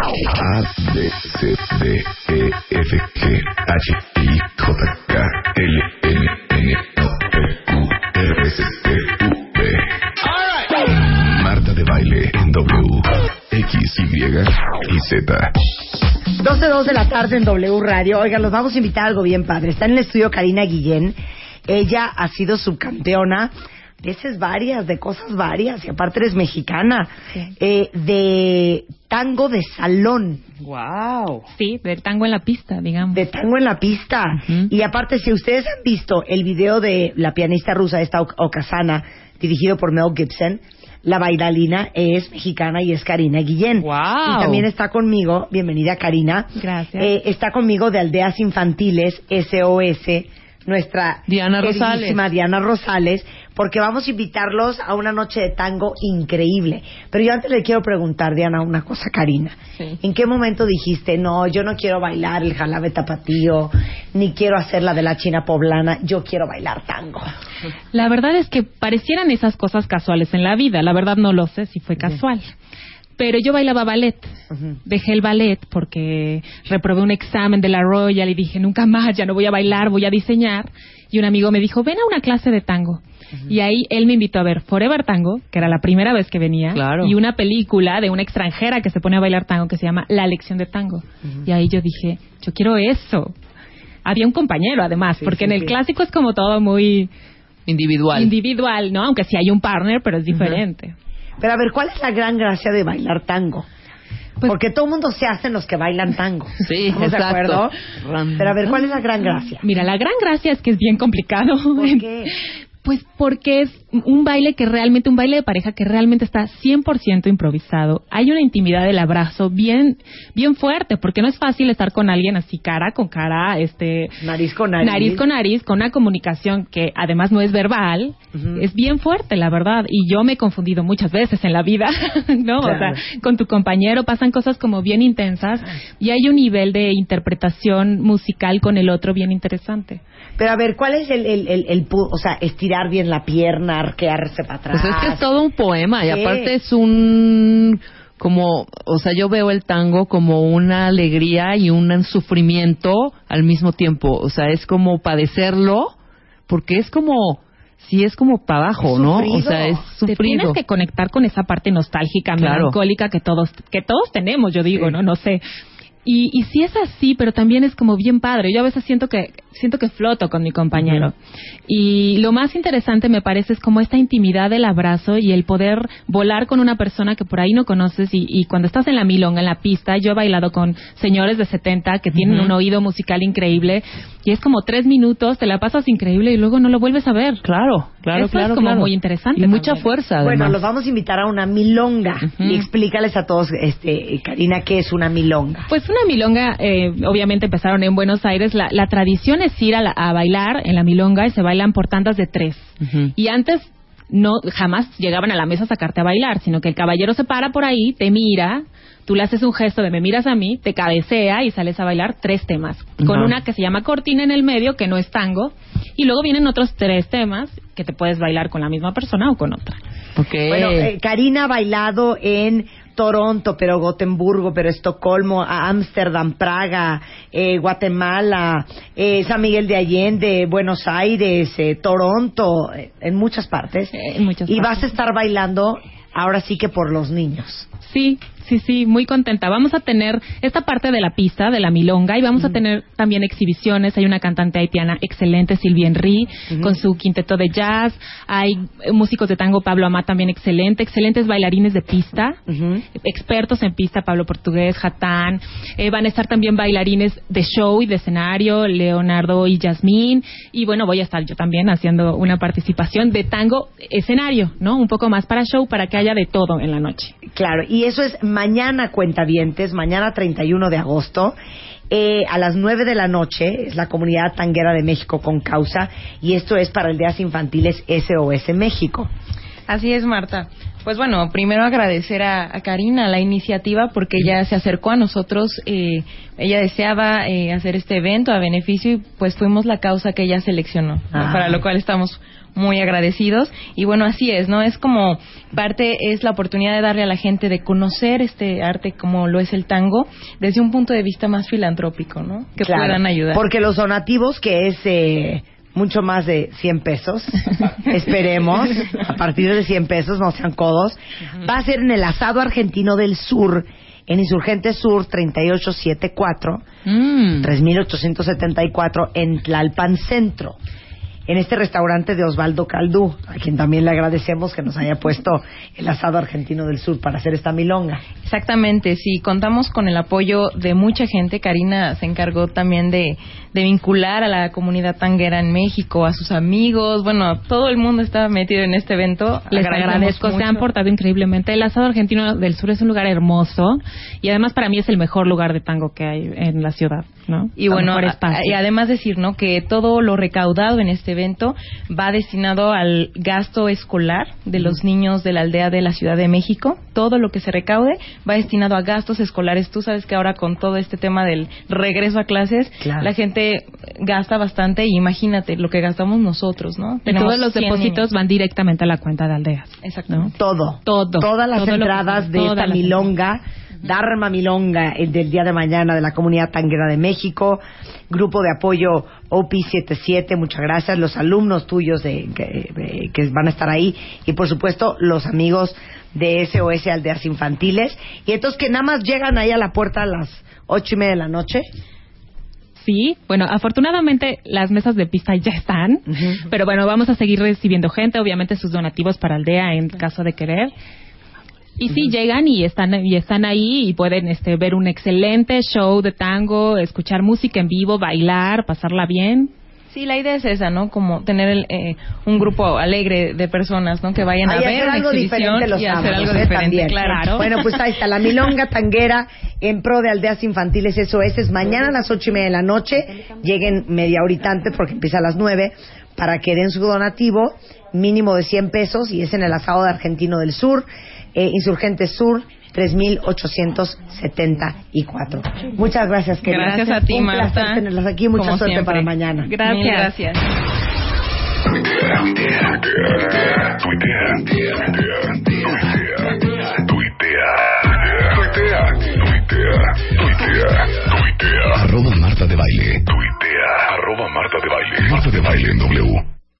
A, B, C, D, E, F, G, H, I, J, K, L, M, N, O, P, Q, R, S, T, U, V. Marta de baile en W, X, Y y Z. 12.02 de la tarde en W Radio. Oigan, los vamos a invitar a algo bien padre. Está en el estudio Karina Guillén. Ella ha sido subcampeona de esas varias, de cosas varias, y aparte eres mexicana, eh, de tango de salón. Wow. Sí, del tango en la pista, digamos. De tango en la pista. Y aparte, si ustedes han visto el video de la pianista rusa, esta Okazana, dirigido por Mel Gibson, la bailarina es mexicana y es Karina Guillén. Wow. Y también está conmigo, bienvenida Karina. Gracias. Eh, está conmigo de Aldeas Infantiles, SOS, nuestra Diana Rosales. Diana Rosales, porque vamos a invitarlos a una noche de tango increíble. Pero yo antes le quiero preguntar, Diana, una cosa, Karina. Sí. ¿En qué momento dijiste, no, yo no quiero bailar el jalabe tapatío, ni quiero hacer la de la china poblana, yo quiero bailar tango? La verdad es que parecieran esas cosas casuales en la vida. La verdad no lo sé si fue casual. Pero yo bailaba ballet. Dejé el ballet porque reprobé un examen de la Royal y dije, nunca más, ya no voy a bailar, voy a diseñar. Y un amigo me dijo, ven a una clase de tango. Y ahí él me invitó a ver Forever Tango, que era la primera vez que venía, Claro. y una película de una extranjera que se pone a bailar tango que se llama La Lección de Tango. Y ahí yo dije, yo quiero eso. Había un compañero además, Sí, porque sí, en el sí. clásico es como todo muy Individual. individual, ¿no? Aunque sí hay un partner, pero es diferente. Pero a ver, ¿cuál es la gran gracia de bailar tango? Pues- Porque todo el mundo se hacen los que bailan tango. Sí, ¿Estamos de exacto. acuerdo? Pero a ver, ¿cuál es la gran gracia? Mira, la gran gracia es que es bien complicado. ¿Por qué? Pues porque es un baile que realmente, un baile de pareja que realmente está 100% improvisado. Hay una intimidad del abrazo bien, bien fuerte, porque no es fácil estar con alguien así cara con cara, este, Nariz con nariz. nariz con nariz, con una comunicación que además no es verbal, es bien fuerte, la verdad. Y yo me he confundido muchas veces en la vida, ¿no? Claro. O sea, con tu compañero pasan cosas como bien intensas y hay un nivel de interpretación musical con el otro bien interesante. Pero a ver, ¿cuál es el, el, el, o sea, estirar bien la pierna, arquearse para atrás? Pues es que es todo un poema y aparte es un como, o sea, yo veo el tango como una alegría y un sufrimiento al mismo tiempo, o sea, es como padecerlo porque es como sí es como para abajo, ¿no? O sufrido. sea, es Te tienes sufrido. que conectar con esa parte nostálgica, Claro. melancólica que todos que todos tenemos, yo digo, Sí. no, no sé. Y, y sí es así, pero también es como bien padre. Yo a veces siento que siento que floto con mi compañero. Y lo más interesante me parece es como esta intimidad del abrazo y el poder volar con una persona que por ahí no conoces y, y cuando estás en la milonga, en la pista, yo he bailado con señores de 70 que tienen un oído musical increíble y es como tres minutos, te la pasas increíble y luego no lo vuelves a ver. Claro, claro, Eso claro, es como claro. muy interesante Y mucha fuerza Bueno, además. los vamos a invitar a una milonga. Y explícales a todos, este, Karina, ¿qué es una milonga? Pues una milonga, eh, obviamente empezaron en Buenos Aires. La, la tradición es ir a, la- a bailar en la milonga y se bailan por tandas de tres. Y antes no jamás llegaban a la mesa a sacarte a bailar, sino que el caballero se para por ahí, te mira, tú le haces un gesto de me miras a mí, te cabecea y sales a bailar tres temas. Con una que se llama cortina en el medio, que no es tango, y luego vienen otros tres temas que te puedes bailar con la misma persona o con otra. Ok. Bueno, eh, Karina ha bailado en Toronto, pero Gotemburgo, pero Estocolmo, a Ámsterdam, Praga, eh, Guatemala, eh, San Miguel de Allende, Buenos Aires, eh, Toronto, eh, en muchas partes. Eh, en muchas y partes. vas a estar bailando ahora sí que por los niños. Sí, sí, sí, muy contenta. Vamos a tener esta parte de la pista, de la milonga, y vamos a tener también exhibiciones. Hay una cantante haitiana excelente, Silvia Henry, con su quinteto de jazz. Hay eh, músicos de tango, Pablo Amá también excelente. Excelentes bailarines de pista, expertos en pista, Pablo Portugués, Jatán. Eh, van a estar también bailarines de show y de escenario, Leonardo y Yasmín. Y bueno, voy a estar yo también haciendo una participación de tango escenario, ¿no? Un poco más para show, para que haya de todo en la noche. Claro, y eso es mañana, cuentavientes, mañana 31 de agosto. eh, a las 9 de la noche es la comunidad tanguera de México con causa y esto es para el Días Infantiles SOS México. Así es, Marta. Pues bueno, primero agradecer a, a Karina la iniciativa porque ella se acercó a nosotros. Eh, ella deseaba eh, hacer este evento a beneficio y pues fuimos la causa que ella seleccionó, Ah. para lo cual estamos muy agradecidos. Y bueno, así es, ¿no? Es como parte, es la oportunidad de darle a la gente de conocer este arte como lo es el tango desde un punto de vista más filantrópico, ¿no? Que Claro, puedan ayudar. Porque los donativos, que es eh, mucho más de 100 pesos, esperemos, a partir de 100 pesos, no sean codos, va a ser en el asado argentino del sur, en Insurgente Sur 3874, Mm. 3874, en Tlalpan Centro. En este restaurante de Osvaldo Caldú, a quien también le agradecemos que nos haya puesto el asado argentino del sur para hacer esta milonga. Exactamente, sí, contamos con el apoyo de mucha gente. Karina se encargó también de, de vincular a la comunidad tanguera en México, a sus amigos. Bueno, todo el mundo está metido en este evento. Les agradezco, se han portado increíblemente. El asado argentino del sur es un lugar hermoso y además para mí es el mejor lugar de tango que hay en la ciudad, ¿no? Y bueno, a- y además decir, ¿no? Que todo lo recaudado en este evento va destinado al gasto escolar de los niños de la aldea de la Ciudad de México. Todo lo que se recaude va destinado a gastos escolares. Tú sabes que ahora con todo este tema del regreso a clases, Claro. la gente gasta bastante y imagínate lo que gastamos nosotros, ¿no? Y todos los 100 depósitos niños. van directamente a la cuenta de aldeas. Exactamente. Todo. Todo. Todas las Todo lo que- entradas de esta milonga, Dharma Milonga, el del día de mañana de la Comunidad Tanguera de México, Grupo de Apoyo OPI77, muchas gracias, los alumnos tuyos de, que, van a estar ahí. Y por supuesto los amigos de SOS Aldeas Infantiles. Y estos que nada más llegan ahí a la puerta a las ocho y media de la noche. Sí, bueno, afortunadamente las mesas de pista ya están, pero bueno, vamos a seguir recibiendo gente, obviamente sus donativos para aldea en caso de querer. Y sí, llegan y están, y están ahí y pueden este, ver un excelente show de tango, escuchar música en vivo, bailar, pasarla bien. Sí, la idea es esa, ¿no? Como tener el, eh, un grupo alegre de personas, ¿no? Que vayan a ver hacer la algo diferente los y hacer sábados, algo ¿eh? diferente, También. claro. Bueno, pues ahí está la milonga tanguera en pro de aldeas infantiles SOS. Es mañana a las ocho y media de la noche. Lleguen media horita antes porque empieza a las nueve para que den su donativo mínimo de 100 pesos y es en el asado de Argentino del Sur, eh, Insurgente Sur. 3.874. Muchas gracias, querida. Gracias a ti, Un Marta. placer tenerlas aquí. Mucha Como suerte siempre. para mañana. Gracias. Gracias.